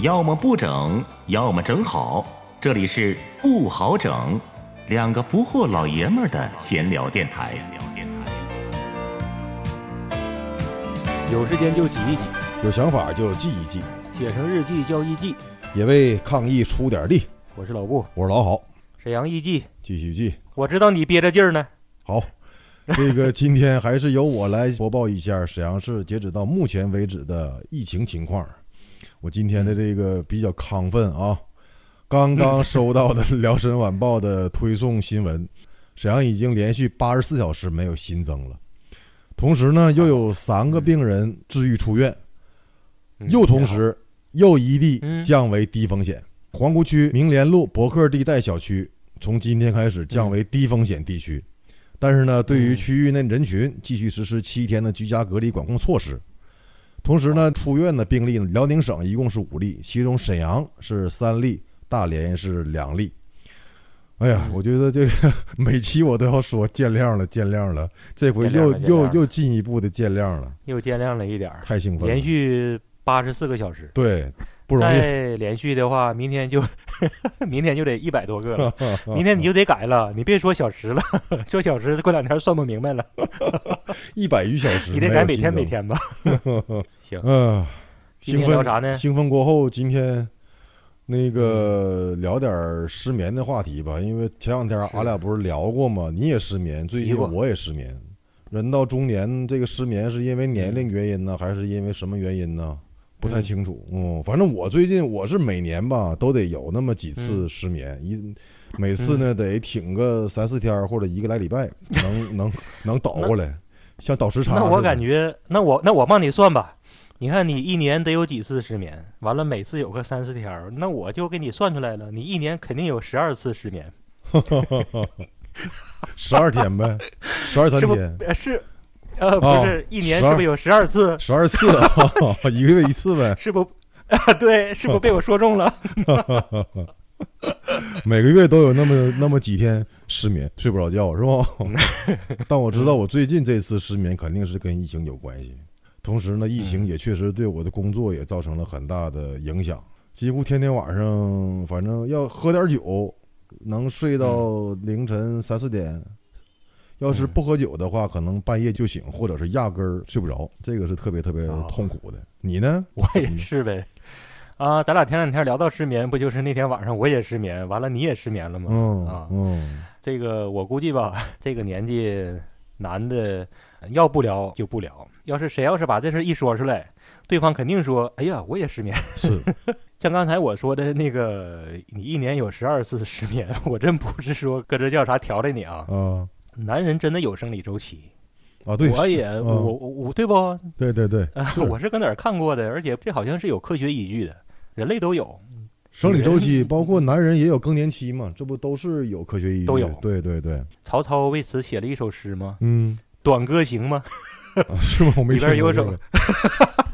要么不整，要么整好。这里是不好整，两个不惑老爷们儿的闲聊电台。有时间就挤一挤，有想法就记一记，写成日记叫日记。也为抗疫出点力。我是老布，我是老郝，沈阳艺记。继续记。我知道你憋着劲儿呢。好，这个今天还是由我来播报一下沈阳市截止到目前为止的疫情情况。我今天的这个比较亢奋啊，刚刚收到的《辽沈晚报》的推送新闻，沈阳已经连续八十四小时没有新增了，同时呢又有三个病人治愈出院，又同时又一地降为低风险。皇姑区明莲路博客地带小区从今天开始降为低风险地区，但是呢，对于区域内人群继续实施七天的居家隔离管控措施。同时呢，出院的病例，辽宁省一共是五例，其中沈阳是三例，大连是两例。哎呀，我觉得这个 每期我都要说见谅了，见谅了，这回又又又进一步的见谅了，又见谅了一点儿，太兴奋了，连续八十四个小时，对，不容易。再连续的话，明天就 明天就得一百多个了，明天你就得改了，你别说小时了，说小时过两天算不明白了，一百余小时，你得改每天每天吧。行，嗯，兴奋聊啥呢？兴奋过后，今天那个聊点失眠的话题吧。因为前两天俺俩不是聊过吗？你也失眠，最近我也失眠。人到中年，这个失眠是因为年龄原因呢，还是因为什么原因呢？不太清楚。嗯，反正我最近我是每年吧都得有那么几次失眠，一每次呢得挺个三四天或者一个来礼拜，能能能倒过来，像倒时差。那我感觉，那我那我帮你算吧。你看，你一年得有几次失眠？完了，每次有个三四天，那我就给你算出来了。你一年肯定有十二次失眠，十二天呗，十二三天 是，呃，不是一年是不是有十二次？十二次，一个月一次呗？是不？对，是不被我说中了？每个月都有那么那么几天失眠，睡不着觉是吧？但我知道，我最近这次失眠肯定是跟疫情有关系。同时呢，疫情也确实对我的工作也造成了很大的影响，几乎天天晚上，反正要喝点酒，能睡到凌晨三四点；要是不喝酒的话，可能半夜就醒，或者是压根儿睡不着。这个是特别特别痛苦的。你呢？我也是呗。啊，咱俩前两天聊到失眠，不就是那天晚上我也失眠，完了你也失眠了吗？嗯啊，嗯，这个我估计吧，这个年纪男的要不聊就不聊。要是谁要是把这事一说出来，对方肯定说：“哎呀，我也失眠。”是，像刚才我说的那个，你一年有十二次失眠，我真不是说搁这叫啥调理你啊。啊，男人真的有生理周期啊。对，我也我我对不？对对对，我是搁哪儿看过的，而且这好像是有科学依据的，人类都有生理周期，包括男人也有更年期嘛，这不都是有科学依据？都有。对对对，曹操为此写了一首诗吗？嗯，《短歌行》吗？是吗？我没里边有首。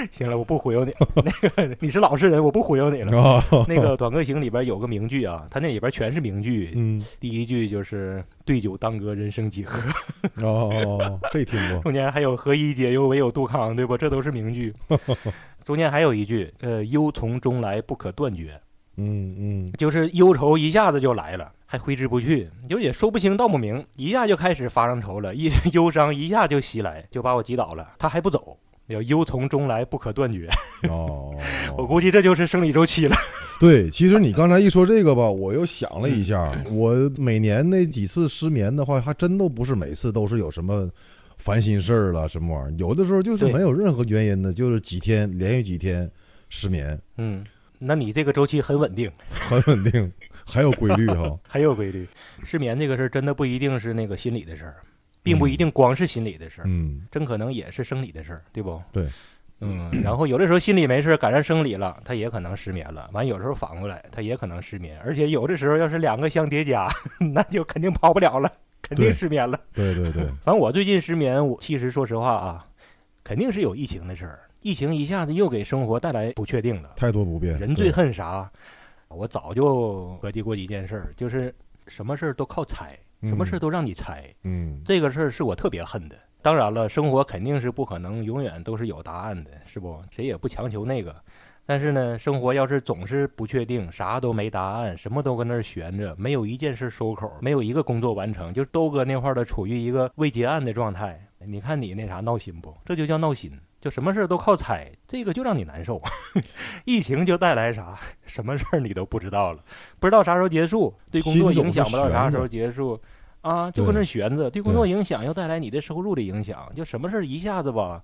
行了，我不忽悠你。那个你是老实人，我不忽悠你了。那个《短歌行》里边有个名句啊，它那里边全是名句。嗯，第一句就是“对酒当歌，人生几何”。哦，这听过。中间还有“何以解忧，唯有杜康”，对不？这都是名句。中间还有一句，呃，“忧从中来，不可断绝。”嗯嗯，就是忧愁一下子就来了，还挥之不去，就也说不清道不明，一下就开始发上愁了，一忧伤一下就袭来，就把我击倒了。他还不走，要忧从中来，不可断绝。哦，我估计这就是生理周期了。对，其实你刚才一说这个吧，我又想了一下，我每年那几次失眠的话，还真都不是每次都是有什么烦心事儿了什么玩意儿，有的时候就是没有任何原因的，就是几天连续几天失眠。嗯。那你这个周期很稳定，很稳定，很有规律哈，很有规律。失眠这个事儿真的不一定是那个心理的事儿，并不一定光是心理的事儿，嗯，真可能也是生理的事儿，对不？对，嗯。然后有的时候心理没事儿，赶上生理了，他也可能失眠了。完有时候反过来，他也可能失眠。而且有的时候要是两个相叠加，那就肯定跑不了了，肯定失眠了。对对对。反正我最近失眠，我其实说实话啊，肯定是有疫情的事儿。疫情一下子又给生活带来不确定了，太多不便。人最恨啥？我早就合计过一件事儿，就是什么事儿都靠猜，什么事都让你猜。嗯，这个事儿是我特别恨的。当然了，生活肯定是不可能永远都是有答案的，是不？谁也不强求那个。但是呢，生活要是总是不确定，啥都没答案，什么都搁那儿悬着，没有一件事收口，没有一个工作完成，就都搁那块儿的处于一个未结案的状态。你看你那啥闹心不？这就叫闹心，就什么事儿都靠猜，这个就让你难受。疫情就带来啥？什么事儿你都不知道了，不知道啥时候结束，对工作影响不知道啥时候结束。啊，就跟那悬着，对工作影响又带来你的收入的影响，就什么事儿一下子吧，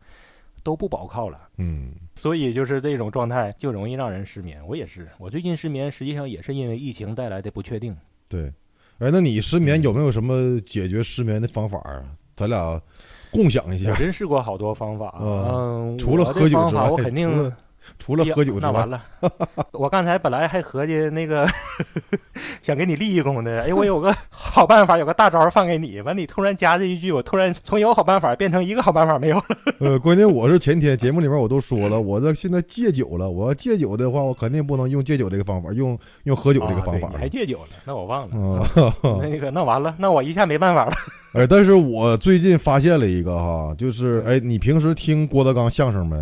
都不保靠了。嗯，所以就是这种状态就容易让人失眠。我也是，我最近失眠，实际上也是因为疫情带来的不确定。对，哎，那你失眠有没有什么解决失眠的方法啊？咱俩共享一下。我真试过好多方法，嗯，除了喝酒之外，我肯定。除了喝酒，那完了。我刚才本来还合计那个 想给你立一功的，哎，我有个 好办法，有个大招放给你。完，你突然加这一句，我突然从有好办法变成一个好办法没有了。呃，关键我是前天节目里面我都说了，我这现在戒酒了。我要戒酒的话，我肯定不能用戒酒这个方法，用用喝酒这个方法。你还戒酒了？那我忘了。那个，那完了，那我一下没办法了。哎，但是我最近发现了一个哈，就是哎，你平时听郭德纲相声没？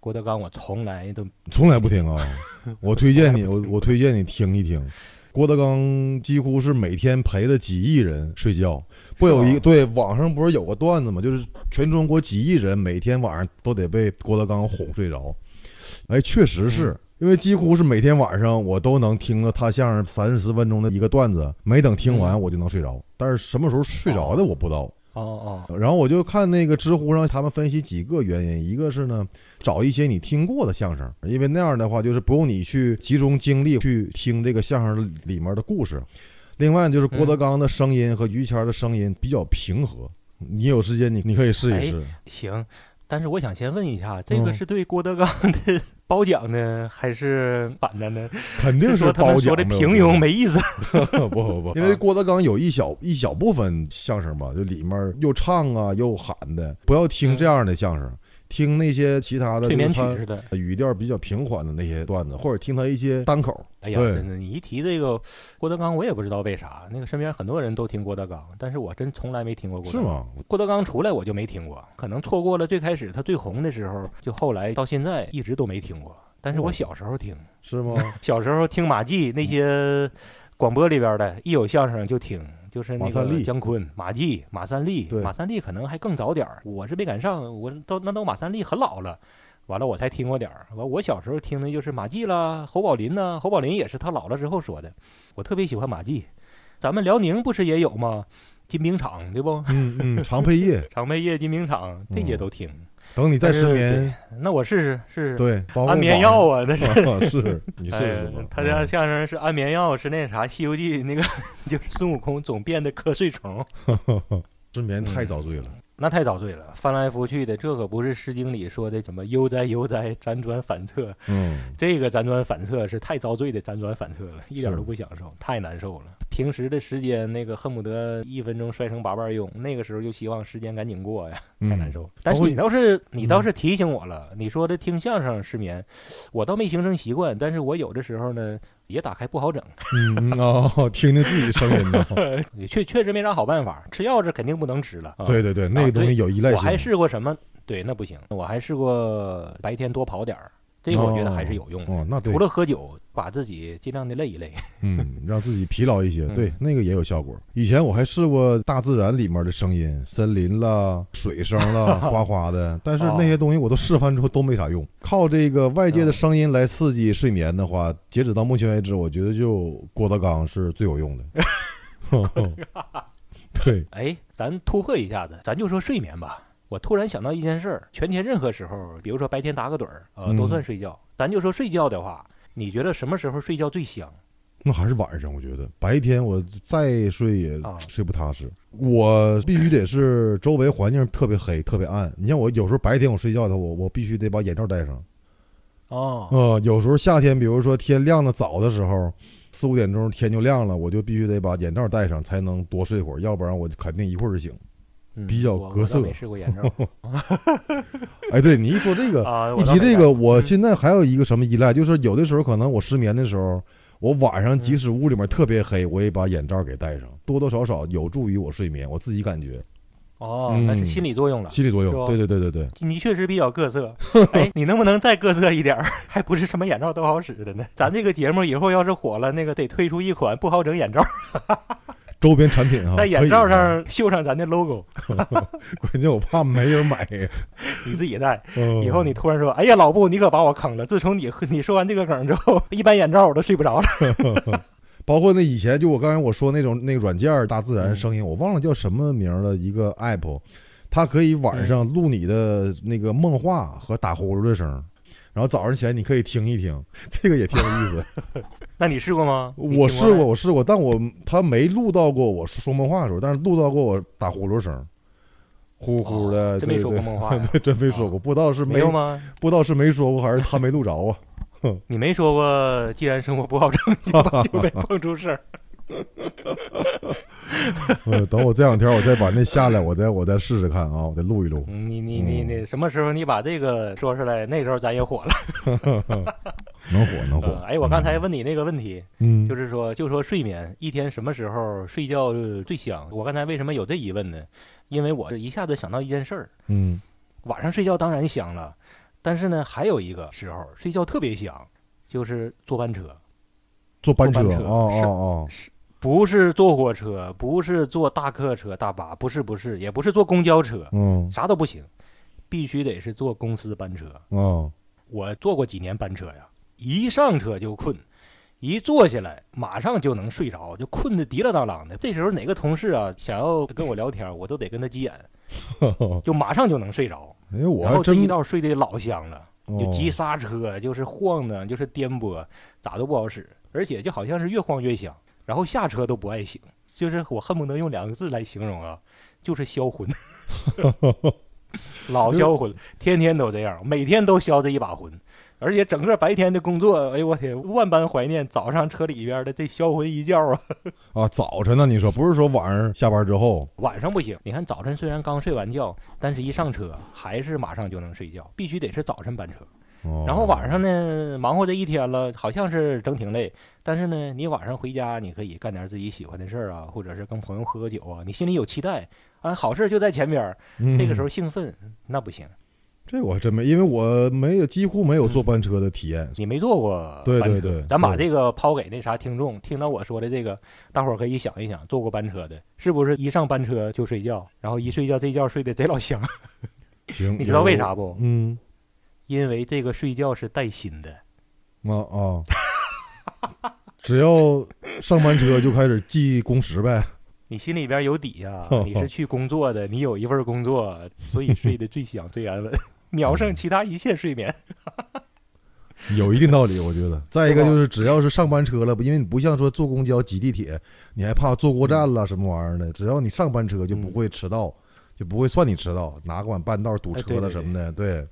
郭德纲，我从来都从来不听啊！我推荐你，我我推荐你听一听。郭德纲几乎是每天陪着几亿人睡觉，不有一对网上不是有个段子吗？就是全中国几亿人每天晚上都得被郭德纲哄睡着。哎，确实是因为几乎是每天晚上我都能听到他相声三十分钟的一个段子，没等听完我就能睡着。但是什么时候睡着的我不知道。哦哦，然后我就看那个知乎上，他们分析几个原因，一个是呢，找一些你听过的相声，因为那样的话就是不用你去集中精力去听这个相声里面的故事。另外就是郭德纲的声音和于谦的声音比较平和，你有时间你你可以试一试。行，但是我想先问一下，这个是对郭德纲的。褒奖呢，还是反着呢？肯定是说他们说的平庸没意思。不不不，因为郭德纲有一小一小部分相声吧，就里面又唱啊又喊的，不要听这样的相声。听那些其他的催眠曲似的语调比较平缓的那些段子，或者听他一些单口。哎呀，真的，你一提这个郭德纲，我也不知道为啥。那个身边很多人都听郭德纲，但是我真从来没听过郭德纲。是吗？郭德纲出来我就没听过，可能错过了最开始他最红的时候，就后来到现在一直都没听过。但是我小时候听，是吗？小时候听马季那些广播里边的，一有相声就听。就是那个姜昆、马季、马三立，马三立可能还更早点儿，我是没赶上，我都那都马三立很老了，完了我才听过点儿。完我小时候听的就是马季啦、侯宝林呐，侯宝林也是他老了之后说的。我特别喜欢马季，咱们辽宁不是也有吗？金兵场对不？嗯嗯，常配业，常配业、金兵场这些都听。等你再失眠，那我试试试试。对，安眠药啊，那是 是，你试试。他家相声是安眠药，是那啥《西游记》那个，就是孙悟空总变的瞌睡虫。失眠太遭罪了，那太遭罪了，翻来覆去的，这可不是《诗经》里说的什么悠哉悠哉，辗转反侧。嗯，这个辗转反侧是太遭罪的辗转反侧了，一点都不享受，太难受了。平时的时间，那个恨不得一分钟摔成八瓣用，那个时候就希望时间赶紧过呀，太难受。但是你倒是你倒是提醒我了，你说的听相声失眠，我倒没形成习惯，但是我有的时候呢也打开不好整。嗯哦，听听自己声音呢，确确实没啥好办法，吃药是肯定不能吃了。对对对，那个东西有依赖性。我还试过什么？对，那不行。我还试过白天多跑点儿。这个我觉得还是有用的。那除了喝酒，把自己尽量的累一累，嗯，让自己疲劳一些，对，那个也有效果。以前我还试过大自然里面的声音，森林啦、水声啦、哗哗的，但是那些东西我都试完之后都没啥用。靠这个外界的声音来刺激睡眠的话，截止到目前为止，我觉得就郭德纲是最有用的。对，哎，咱突破一下子，咱就说睡眠吧。我突然想到一件事儿，全天任何时候，比如说白天打个盹儿啊，都算睡觉。咱就说睡觉的话，你觉得什么时候睡觉最香？那还是晚上。我觉得白天我再睡也睡不踏实。我必须得是周围环境特别黑、特别暗。你像我有时候白天我睡觉的，我我必须得把眼罩戴上。哦，呃，有时候夏天，比如说天亮的早的时候，四五点钟天就亮了，我就必须得把眼罩戴上，才能多睡会儿，要不然我肯定一会儿就醒。比较隔色，没试过眼罩。哎，对你一说这个，一提这个，我现在还有一个什么依赖，就是有的时候可能我失眠的时候，我晚上即使屋里面特别黑，我也把眼罩给戴上，多多少少有助于我睡眠，我自己感觉。哦，嗯那是心理作用了。心理作用。对对对对对，你确实比较各色，哎，你能不能再各色一点儿？还不是什么眼罩都好使的呢。咱这个节目以后要是火了，那个得推出一款不好整眼罩，周边产品啊，在眼罩上绣上咱的 logo，关键我怕没人买。你自己戴。嗯以后你突然说：“哎呀，老布，你可把我坑了！自从你 你说完这个梗之后，一般眼罩我都睡不着了。包括那以前就我刚才我说那种那个软件大自然嗯声音，我忘了叫什么名儿了，一个 app，它可以晚上嗯录你的那个梦话和打呼噜的声儿，然后早上起来你可以听一听，这个也挺有意思。那你试过吗？我试过，我试过，但我他没录到过我说梦话的时候，但是录到过我打呼噜声，呼呼的。哦真没说过梦话 真没说过，不知道是没有吗？不知道是没说过还是他没录着啊。你没说过，既然生活不好整，就就被碰出事儿。呃，等我这两天我再把那下来，我再我再试试看啊，我再录一录。嗯你你你嗯你什么时候你把这个说出来，那时候咱也火了。能火能火呃。哎，我刚才问你那个问题，嗯，就是说，就说睡眠，一天什么时候睡觉呃最香？我刚才为什么有这疑问呢？因为我一下子想到一件事儿，嗯晚上睡觉当然香了，但是呢，还有一个时候睡觉特别香，就是坐班车，坐班车哦是哦哦，不是坐火车，不是坐大客车、大巴，不是不是，也不是坐公交车，嗯啥都不行，必须得是坐公司班车。哦，我坐过几年班车呀，一上车就困，一坐下来马上就能睡着，就困得滴了当啷的。这时候哪个同事啊想要跟我聊天，我都得跟他急眼，就马上就能睡着。因为我然后这一道睡得老香了，就哦急刹车，就是晃呢，就是颠簸，咋都不好使，而且就好像是越晃越香。然后下车都不爱醒，就是我恨不得用两个字来形容啊，就是销魂，老销魂，天天都这样，每天都销这一把魂，而且整个白天的工作，哎呦我天，万般怀念早上车里边的这销魂一觉啊。啊，早晨呢？你说不是说晚上下班之后？晚上不行，你看早晨虽然刚睡完觉，但是一上车还是马上就能睡觉，必须得是早晨班车。哦然后晚上呢，忙活这一天了，好像是整挺累，但是呢，你晚上回家，你可以干点自己喜欢的事儿啊，或者是跟朋友喝喝酒啊，你心里有期待啊，好事就在前边儿，这个时候候兴奋，那不行，这我还真没，因为我没有几乎没有坐班车的体验。你没坐过对对对咱把这个抛给那啥听众，听到我说的这个，大伙儿可以想一想，坐过班车的，是不是一上班车就睡觉，然后一睡觉这觉睡得贼老香？行，你知道为啥？不？嗯因为这个睡觉是带薪的。啊啊，只要上班车就开始记工时呗。你心里边有底呀、你是去工作的，你有一份工作，所以睡得最香最安稳，秒胜其他一切睡眠。有一定道理，我觉得。再一个就是，只要是上班车了，因为你不像说坐公交、挤地铁，你还怕坐过站了什么玩意儿的。只要你上班车，就不嗯会迟到，就不会算你迟到，哪管半道堵车了什么的，对，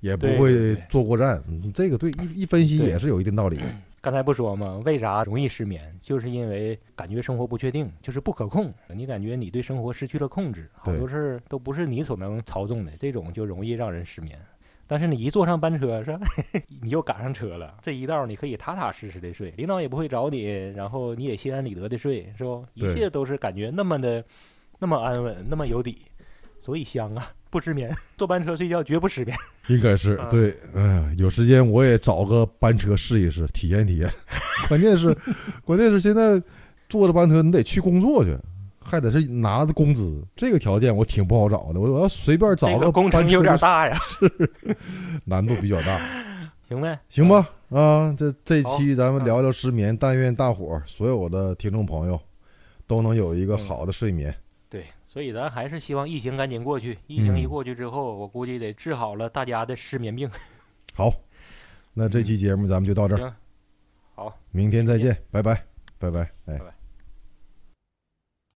也不会坐过站。嗯这个对一一分析也是有一定道理。刚才不说吗？为啥容易失眠？就是因为感觉生活不确定，就是不可控。你感觉你对生活失去了控制，好多事儿都不是你所能操纵的，这种就容易让人失眠。但是你一坐上班车，是吧？你又赶上车了，这一道你可以踏踏实实的睡，领导也不会找你，然后你也心安理得的睡，是不？一切都是感觉那么的，那么安稳，那么有底，所以香啊，不失眠。坐班车睡觉绝不失眠。应该是啊对，哎呀，有时间我也找个班车试一试，体验体验。关键是，关键是现在坐着班车，你得去工作去，还得是拿着工资，这个条件我挺不好找的。我我要随便找个工程有点就大呀，难度比较大，行呗？行吧？啊，这这期咱们嗯聊聊失眠，但愿大伙儿所有的听众朋友都能有一个嗯好的睡眠。对，所以咱还是希望疫情赶紧过去。疫情一嗯过去之后，我估计得治好了大家的失眠病。好，那这期节目咱们就到这儿，行，好，明天再见，拜拜，拜拜，哎拜。拜。